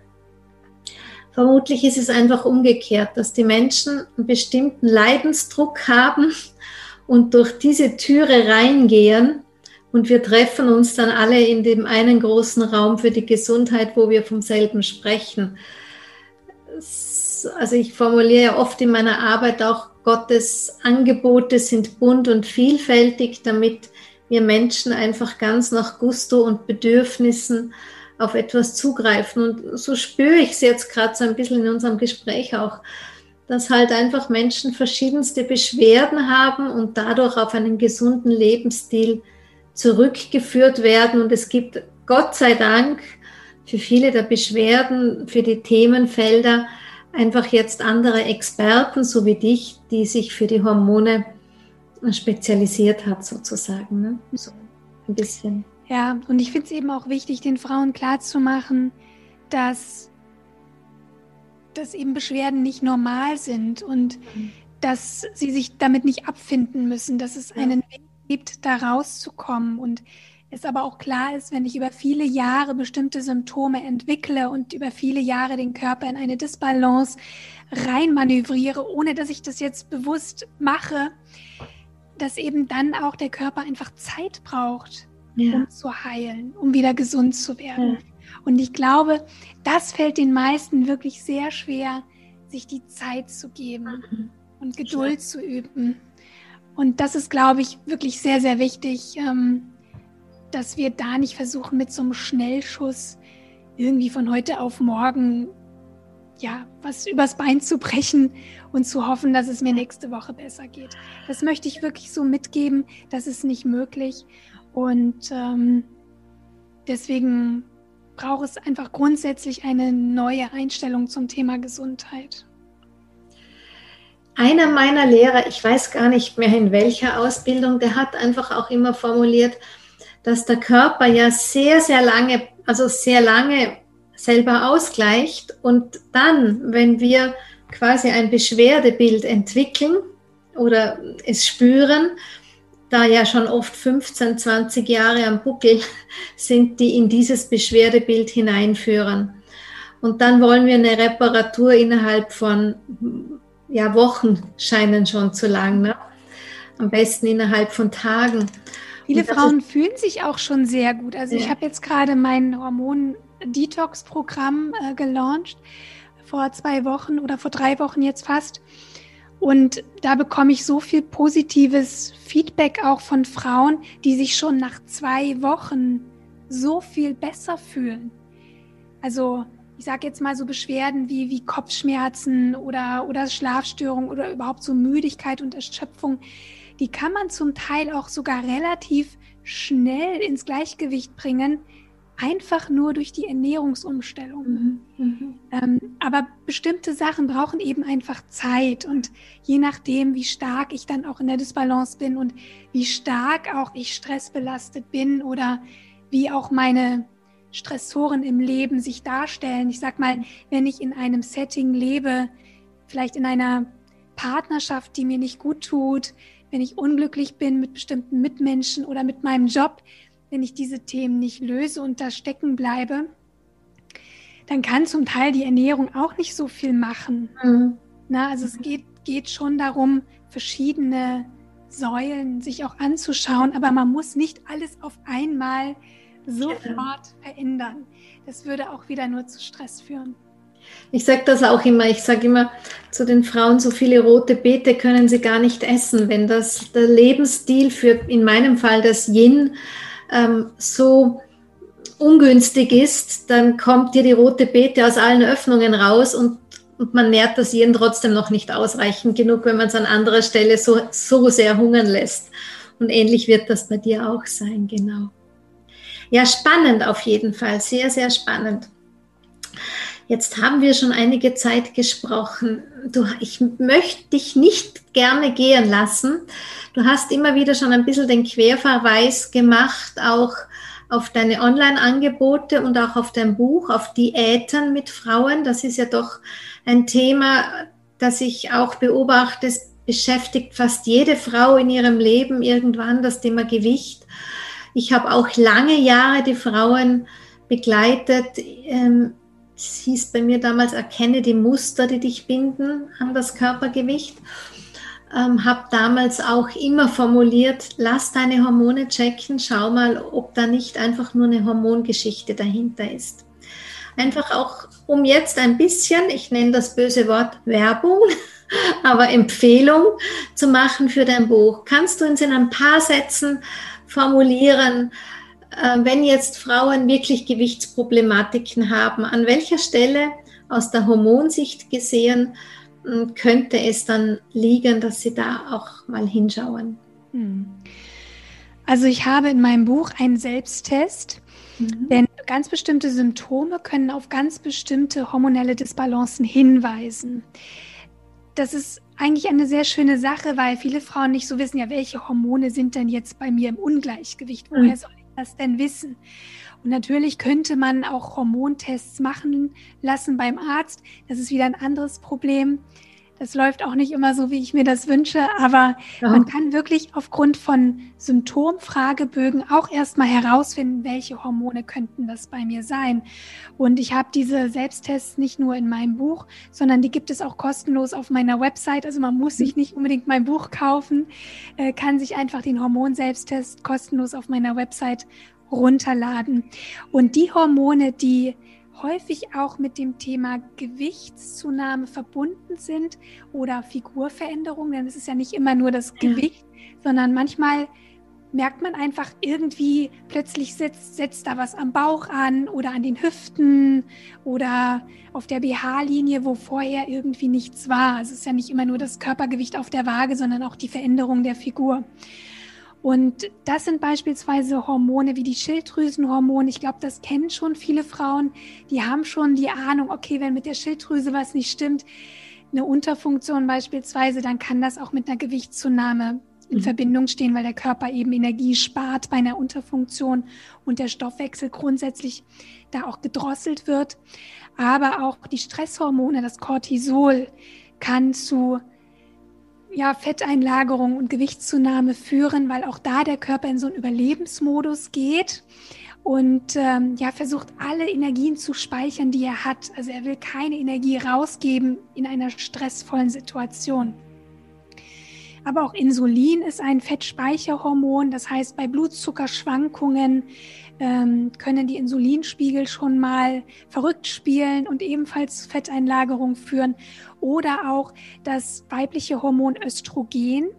Vermutlich ist es einfach umgekehrt, dass die Menschen einen bestimmten Leidensdruck haben und durch diese Türe reingehen und wir treffen uns dann alle in dem einen großen Raum für die Gesundheit, wo wir vom selben sprechen. Also ich formuliere ja oft in meiner Arbeit auch, Gottes Angebote sind bunt und vielfältig, damit wir Menschen einfach ganz nach Gusto und Bedürfnissen auf etwas zugreifen. Und so spüre ich es jetzt gerade so ein bisschen in unserem Gespräch auch, dass halt einfach Menschen verschiedenste Beschwerden haben und dadurch auf einen gesunden Lebensstil zurückgeführt werden. Und es gibt Gott sei Dank für viele der Beschwerden, für die Themenfelder einfach jetzt andere Experten, so wie dich, die sich für die Hormone spezialisiert hat, sozusagen. Ne? So ein bisschen. Ja, und ich finde es eben auch wichtig, den Frauen klarzumachen, dass, dass eben Beschwerden nicht normal sind und mhm. dass sie sich damit nicht abfinden müssen, dass es einen Weg gibt, da rauszukommen und es aber auch klar ist, wenn ich über viele Jahre bestimmte Symptome entwickle und über viele Jahre den Körper in eine Disbalance reinmanövriere, ohne dass ich das jetzt bewusst mache, dass eben dann auch der Körper einfach Zeit braucht, ja. um zu heilen, um wieder gesund zu werden. Ja. Und ich glaube, das fällt den meisten wirklich sehr schwer, sich die Zeit zu geben mhm. und Geduld ja. zu üben. Und das ist, glaube ich, wirklich sehr, sehr wichtig, ähm, dass wir da nicht versuchen, mit so einem Schnellschuss irgendwie von heute auf morgen ja, was übers Bein zu brechen und zu hoffen, dass es mir nächste Woche besser geht. Das möchte ich wirklich so mitgeben. Das ist nicht möglich. Und ähm, deswegen braucht es einfach grundsätzlich eine neue Einstellung zum Thema Gesundheit. Einer meiner Lehrer, ich weiß gar nicht mehr in welcher Ausbildung, der hat einfach auch immer formuliert, dass der Körper ja sehr, sehr lange, also sehr lange selber ausgleicht und dann, wenn wir quasi ein Beschwerdebild entwickeln oder es spüren, da ja schon oft 15, 20 Jahre am Buckel sind, die in dieses Beschwerdebild hineinführen. Und dann wollen wir eine Reparatur innerhalb von ja, Wochen scheinen schon zu lang. Ne? Am besten innerhalb von Tagen. Viele Frauen fühlen sich auch schon sehr gut. Also ja. ich habe jetzt gerade mein Hormon-Detox-Programm äh, gelauncht vor zwei Wochen oder vor drei Wochen jetzt fast. Und da bekomme ich so viel positives Feedback auch von Frauen, die sich schon nach zwei Wochen so viel besser fühlen. Also ich sage jetzt mal so Beschwerden wie, wie Kopfschmerzen oder, oder Schlafstörungen oder überhaupt so Müdigkeit und Erschöpfung, die kann man zum Teil auch sogar relativ schnell ins Gleichgewicht bringen, einfach nur durch die Ernährungsumstellung. Mhm. Mhm. Ähm, aber bestimmte Sachen brauchen eben einfach Zeit und je nachdem, wie stark ich dann auch in der Disbalance bin und wie stark auch ich stressbelastet bin oder wie auch meine Stressoren im Leben sich darstellen. Ich sag mal, wenn ich in einem Setting lebe, vielleicht in einer Partnerschaft, die mir nicht gut tut, wenn ich unglücklich bin mit bestimmten Mitmenschen oder mit meinem Job, wenn ich diese Themen nicht löse und da stecken bleibe, dann kann zum Teil die Ernährung auch nicht so viel machen. Mhm. Na, also es geht, geht schon darum, verschiedene Säulen sich auch anzuschauen, aber man muss nicht alles auf einmal sofort verändern. Das würde auch wieder nur zu Stress führen. Ich sage das auch immer. Ich sage immer zu den Frauen, so viele rote Beete können sie gar nicht essen. Wenn das der Lebensstil für in meinem Fall das Yin ähm, so ungünstig ist, dann kommt dir die rote Beete aus allen Öffnungen raus und, und man nährt das Yin trotzdem noch nicht ausreichend genug, wenn man es an anderer Stelle so, so sehr hungern lässt. Und ähnlich wird das bei dir auch sein, genau. Ja, spannend auf jeden Fall, sehr, sehr spannend. Jetzt haben wir schon einige Zeit gesprochen. Du, ich möchte dich nicht gerne gehen lassen. Du hast immer wieder schon ein bisschen den Querverweis gemacht, auch auf deine Online-Angebote und auch auf dein Buch, auf Diäten mit Frauen. Das ist ja doch ein Thema, das ich auch beobachte. Es beschäftigt fast jede Frau in ihrem Leben irgendwann das Thema Gewicht. Ich habe auch lange Jahre die Frauen begleitet. Ähm, es hieß bei mir damals, erkenne die Muster, die dich binden an das Körpergewicht. Ähm, habe damals auch immer formuliert, lass deine Hormone checken, schau mal, ob da nicht einfach nur eine Hormongeschichte dahinter ist. Einfach auch, um jetzt ein bisschen, ich nenne das böse Wort Werbung, aber Empfehlung zu machen für dein Buch. Kannst du uns in ein paar Sätzen formulieren, wenn jetzt Frauen wirklich Gewichtsproblematiken haben, an welcher Stelle aus der Hormonsicht gesehen hm, könnte es dann liegen, dass sie da auch mal hinschauen? Hm. Also ich habe in meinem Buch einen Selbsttest, mhm. denn ganz bestimmte Symptome können auf ganz bestimmte hormonelle Disbalancen hinweisen. Das ist eigentlich eine sehr schöne Sache, weil viele Frauen nicht so wissen, ja, welche Hormone sind denn jetzt bei mir im Ungleichgewicht? Woher mhm. soll das denn wissen? Und natürlich könnte man auch Hormontests machen lassen beim Arzt. Das ist wieder ein anderes Problem. Das läuft auch nicht immer so, wie ich mir das wünsche, aber ja. man kann wirklich aufgrund von Symptomfragebögen auch erstmal herausfinden, welche Hormone könnten das bei mir sein. Und ich habe diese Selbsttests nicht nur in meinem Buch, sondern die gibt es auch kostenlos auf meiner Website. Also man muss sich nicht unbedingt mein Buch kaufen, äh, kann sich einfach den Hormonselbsttest kostenlos auf meiner Website runterladen. Und die Hormone, die häufig auch mit dem Thema Gewichtszunahme verbunden sind oder Figurveränderung, denn es ist ja nicht immer nur das Gewicht, sondern manchmal merkt man einfach irgendwie, plötzlich setzt, setzt da was am Bauch an oder an den Hüften oder auf der BH-Linie, wo vorher irgendwie nichts war. Also es ist ja nicht immer nur das Körpergewicht auf der Waage, sondern auch die Veränderung der Figur. Und das sind beispielsweise Hormone wie die Schilddrüsenhormone. Ich glaube, das kennen schon viele Frauen. Die haben schon die Ahnung, okay, wenn mit der Schilddrüse was nicht stimmt, eine Unterfunktion beispielsweise, dann kann das auch mit einer Gewichtszunahme in mhm. Verbindung stehen, weil der Körper eben Energie spart bei einer Unterfunktion und der Stoffwechsel grundsätzlich da auch gedrosselt wird. Aber auch die Stresshormone, das Cortisol, kann zu ja, Fetteinlagerung und Gewichtszunahme führen, weil auch da der Körper in so einen Überlebensmodus geht und ähm, ja, versucht alle Energien zu speichern, die er hat. Also er will keine Energie rausgeben in einer stressvollen Situation. Aber auch Insulin ist ein Fettspeicherhormon. Das heißt, bei Blutzuckerschwankungen ähm, können die Insulinspiegel schon mal verrückt spielen und ebenfalls Fetteinlagerung führen. Oder auch das weibliche Hormon Östrogen,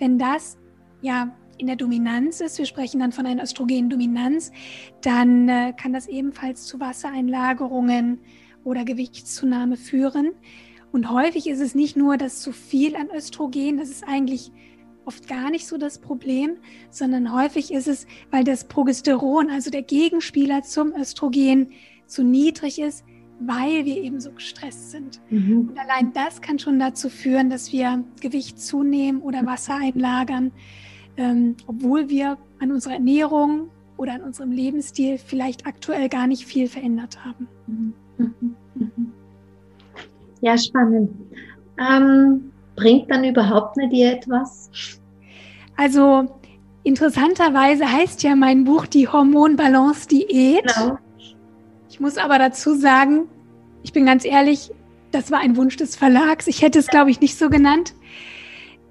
wenn das ja in der Dominanz ist, wir sprechen dann von einer Östrogendominanz, dann äh, kann das ebenfalls zu Wassereinlagerungen oder Gewichtszunahme führen. Und häufig ist es nicht nur das zu viel an Östrogen, das ist eigentlich oft gar nicht so das Problem, sondern häufig ist es, weil das Progesteron, also der Gegenspieler zum Östrogen, zu niedrig ist, weil wir eben so gestresst sind. Mhm. Und allein das kann schon dazu führen, dass wir Gewicht zunehmen oder Wasser einlagern, ähm, obwohl wir an unserer Ernährung oder an unserem Lebensstil vielleicht aktuell gar nicht viel verändert haben. Mhm. Ja, spannend. Ähm, bringt dann überhaupt eine Diät was? Also interessanterweise heißt ja mein Buch die Hormonbalance-Diät. Genau. Ich muss aber dazu sagen, ich bin ganz ehrlich, das war ein Wunsch des Verlags. Ich hätte es, glaube ich, nicht so genannt.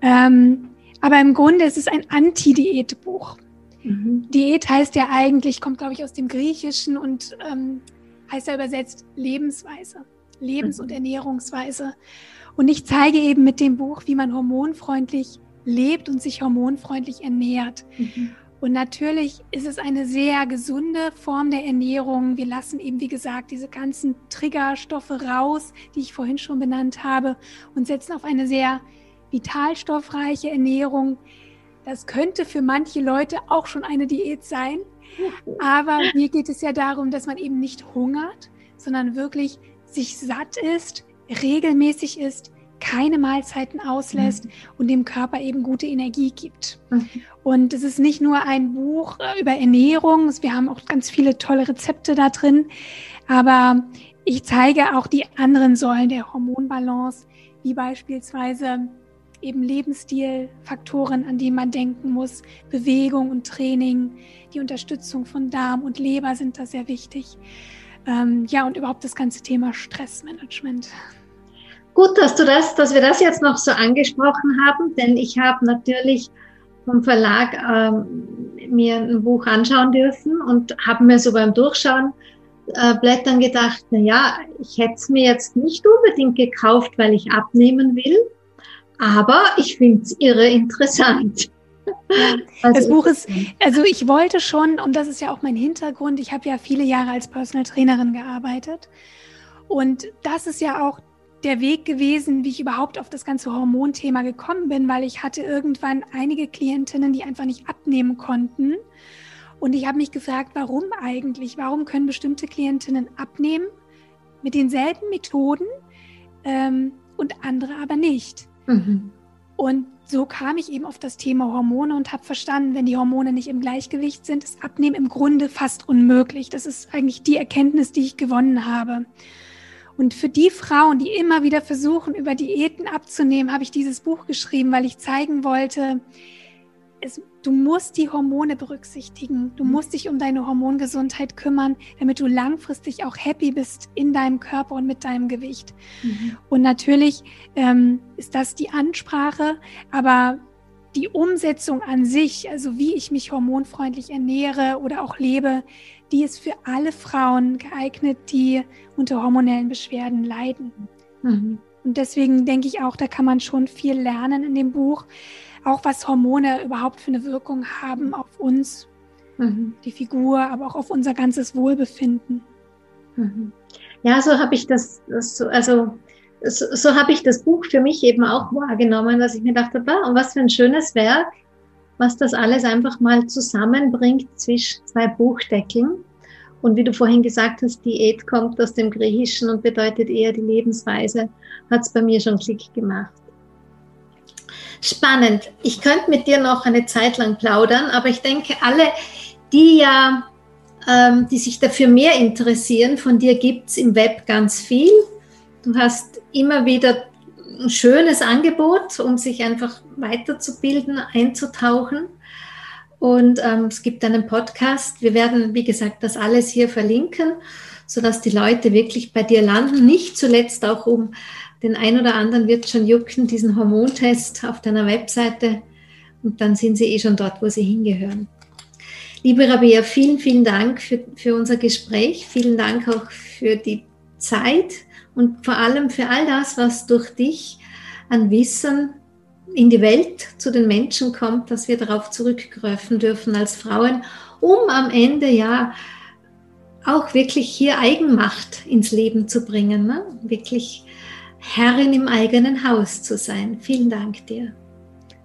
Ähm, aber im Grunde ist es ein Anti-Diät-Buch. Mhm. Diät heißt ja eigentlich, kommt, glaube ich, aus dem Griechischen und ähm, heißt ja übersetzt Lebensweise. Lebens- und mhm. Ernährungsweise. Und ich zeige eben mit dem Buch, wie man hormonfreundlich lebt und sich hormonfreundlich ernährt. Mhm. Und natürlich ist es eine sehr gesunde Form der Ernährung. Wir lassen eben, wie gesagt, diese ganzen Triggerstoffe raus, die ich vorhin schon benannt habe, und setzen auf eine sehr vitalstoffreiche Ernährung. Das könnte für manche Leute auch schon eine Diät sein. Aber mir geht es ja darum, dass man eben nicht hungert, sondern wirklich sich satt ist, regelmäßig ist, keine Mahlzeiten auslässt mhm. und dem Körper eben gute Energie gibt. Mhm. Und es ist nicht nur ein Buch über Ernährung, wir haben auch ganz viele tolle Rezepte da drin, aber ich zeige auch die anderen Säulen der Hormonbalance, wie beispielsweise eben Lebensstilfaktoren, an die man denken muss, Bewegung und Training, die Unterstützung von Darm und Leber sind da sehr wichtig. Ähm, ja, und überhaupt das ganze Thema Stressmanagement. Gut, dass du das, dass wir das jetzt noch so angesprochen haben, denn ich habe natürlich vom Verlag ähm, mir ein Buch anschauen dürfen und habe mir so beim Durchschauen äh, Blättern gedacht, na ja, ich hätte es mir jetzt nicht unbedingt gekauft, weil ich abnehmen will, aber ich finde es irre interessant. Ja, also das Buch ist, also ich wollte schon, und das ist ja auch mein Hintergrund, ich habe ja viele Jahre als Personal Trainerin gearbeitet. Und das ist ja auch der Weg gewesen, wie ich überhaupt auf das ganze Hormonthema gekommen bin, weil ich hatte irgendwann einige Klientinnen, die einfach nicht abnehmen konnten. Und ich habe mich gefragt, warum eigentlich? Warum können bestimmte Klientinnen abnehmen mit denselben Methoden ähm, und andere aber nicht? Mhm. Und so kam ich eben auf das Thema Hormone und habe verstanden, wenn die Hormone nicht im Gleichgewicht sind, ist Abnehmen im Grunde fast unmöglich. Das ist eigentlich die Erkenntnis, die ich gewonnen habe. Und für die Frauen, die immer wieder versuchen, über Diäten abzunehmen, habe ich dieses Buch geschrieben, weil ich zeigen wollte, es, du musst die Hormone berücksichtigen. Du mhm. musst dich um deine Hormongesundheit kümmern, damit du langfristig auch happy bist in deinem Körper und mit deinem Gewicht. Mhm. Und natürlich ähm, ist das die Ansprache, aber die Umsetzung an sich, also wie ich mich hormonfreundlich ernähre oder auch lebe, die ist für alle Frauen geeignet, die unter hormonellen Beschwerden leiden. Mhm. Und deswegen denke ich auch, da kann man schon viel lernen in dem Buch auch was Hormone überhaupt für eine Wirkung haben auf uns, mhm. die Figur, aber auch auf unser ganzes Wohlbefinden. Mhm. Ja, so habe ich das, das so, also so, so habe ich das Buch für mich eben auch wahrgenommen, dass ich mir dachte, und was für ein schönes Werk, was das alles einfach mal zusammenbringt zwischen zwei Buchdeckeln. Und wie du vorhin gesagt hast, Diät kommt aus dem Griechischen und bedeutet eher die Lebensweise, hat es bei mir schon Klick gemacht. Spannend. Ich könnte mit dir noch eine Zeit lang plaudern, aber ich denke, alle, die ja, ähm, die sich dafür mehr interessieren, von dir gibt es im Web ganz viel. Du hast immer wieder ein schönes Angebot, um sich einfach weiterzubilden, einzutauchen. Und ähm, es gibt einen Podcast. Wir werden, wie gesagt, das alles hier verlinken, sodass die Leute wirklich bei dir landen. Nicht zuletzt auch, um den einen oder anderen wird schon jucken, diesen Hormontest auf deiner Webseite und dann sind sie eh schon dort, wo sie hingehören. Liebe Rabea, vielen, vielen Dank für, für unser Gespräch. Vielen Dank auch für die Zeit und vor allem für all das, was durch dich an Wissen in die Welt zu den Menschen kommt, dass wir darauf zurückgreifen dürfen als Frauen, um am Ende ja auch wirklich hier Eigenmacht ins Leben zu bringen. Ne? Wirklich Herrin im eigenen Haus zu sein. Vielen Dank dir.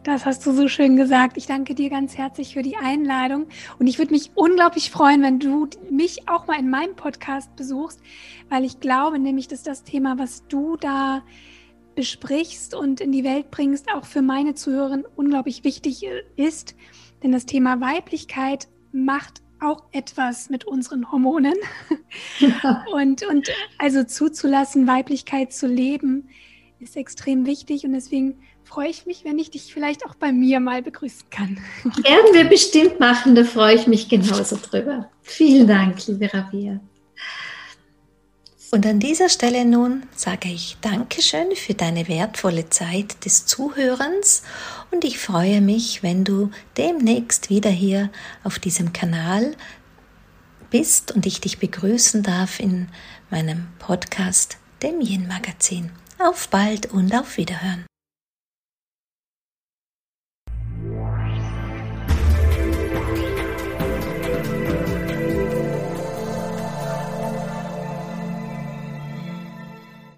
Das hast du so schön gesagt. Ich danke dir ganz herzlich für die Einladung. Und ich würde mich unglaublich freuen, wenn du mich auch mal in meinem Podcast besuchst, weil ich glaube nämlich, dass das Thema, was du da besprichst und in die Welt bringst, auch für meine Zuhörer unglaublich wichtig ist. Denn das Thema Weiblichkeit macht auch etwas mit unseren Hormonen. Ja. Und, und also zuzulassen, Weiblichkeit zu leben, ist extrem wichtig. Und deswegen freue ich mich, wenn ich dich vielleicht auch bei mir mal begrüßen kann. Werden wir bestimmt machen, da freue ich mich genauso drüber. Vielen Dank, liebe Rabia. Und an dieser Stelle nun sage ich Dankeschön für deine wertvolle Zeit des Zuhörens und ich freue mich, wenn du demnächst wieder hier auf diesem Kanal bist und ich dich begrüßen darf in meinem Podcast, dem Yin Magazin. Auf bald und auf Wiederhören.